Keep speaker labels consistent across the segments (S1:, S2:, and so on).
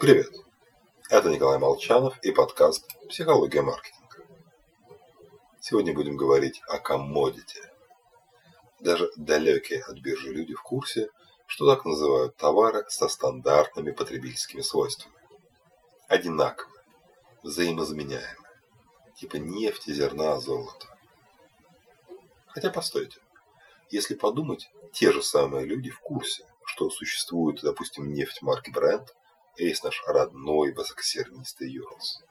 S1: Привет! Это Николай Молчанов и подкаст «Психология маркетинга». Сегодня будем говорить о коммодите. Даже далекие от биржи люди в курсе, что так называют товары со стандартными потребительскими свойствами. Одинаковые, взаимозаменяемые, типа нефти, зерна, золота. Хотя постойте, если подумать, те же самые люди в курсе, что существует, допустим, нефть марки Brent – есть наш родной высокосернистый Юрлс.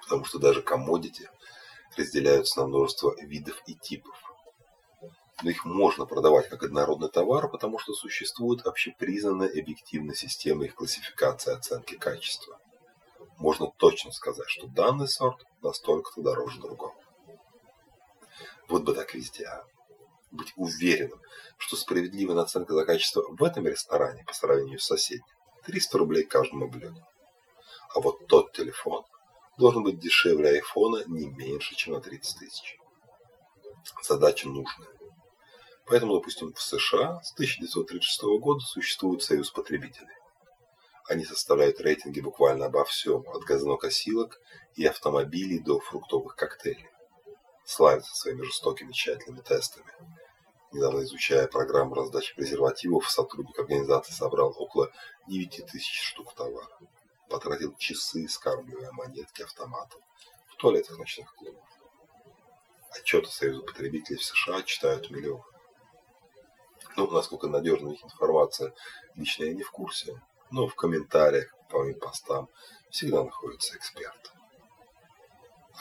S1: Потому что даже коммодити разделяются на множество видов и типов. Но их можно продавать как однородный товар, потому что существует общепризнанная объективная система их классификации оценки качества. Можно точно сказать, что данный сорт настолько-то дороже другого. Вот бы так везде, а. Быть уверенным, что справедливая наценка за качество в этом ресторане по сравнению с соседним 300 рублей каждому блюду. А вот тот телефон должен быть дешевле айфона не меньше, чем на 30 тысяч. Задача нужная. Поэтому, допустим, в США с 1936 года существует союз потребителей. Они составляют рейтинги буквально обо всем, от газонокосилок и автомобилей до фруктовых коктейлей. Славятся своими жестокими тщательными тестами недавно изучая программу раздачи презервативов, сотрудник организации собрал около 9 тысяч штук товара. Потратил часы, скармливая монетки автоматом в туалетах ночных клубов. Отчеты Союза потребителей в США читают миллионы. Ну, насколько надежна их информация, лично я не в курсе, но в комментариях по моим постам всегда находятся эксперты.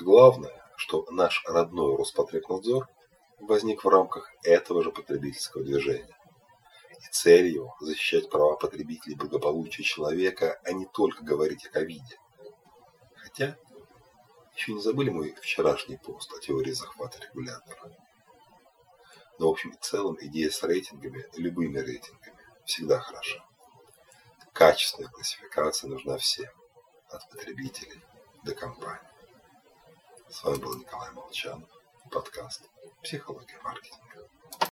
S1: Главное, что наш родной Роспотребнадзор возник в рамках этого же потребительского движения. И цель его – защищать права потребителей и благополучие человека, а не только говорить о ковиде. Хотя, еще не забыли мой вчерашний пост о теории захвата регулятора. Но в общем и целом идея с рейтингами, любыми рейтингами, всегда хороша. Качественная классификация нужна всем, от потребителей до компаний. С вами был Николай Молчанов подкаст «Психология маркетинга».